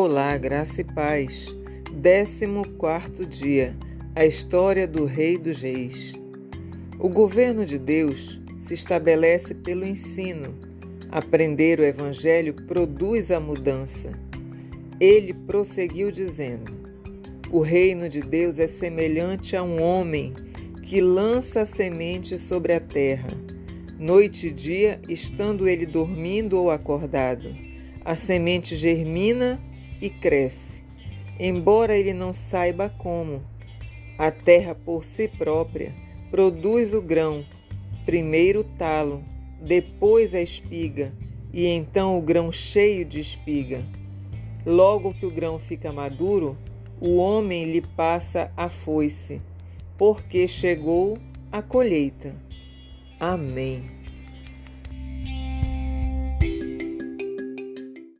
Olá, graça e paz. 14 dia. A história do Rei dos Reis. O governo de Deus se estabelece pelo ensino. Aprender o evangelho produz a mudança. Ele prosseguiu dizendo: O reino de Deus é semelhante a um homem que lança a semente sobre a terra. Noite e dia, estando ele dormindo ou acordado, a semente germina e cresce, embora ele não saiba como. A terra por si própria produz o grão, primeiro o talo, depois a espiga, e então o grão cheio de espiga. Logo que o grão fica maduro, o homem lhe passa a foice, porque chegou a colheita. Amém.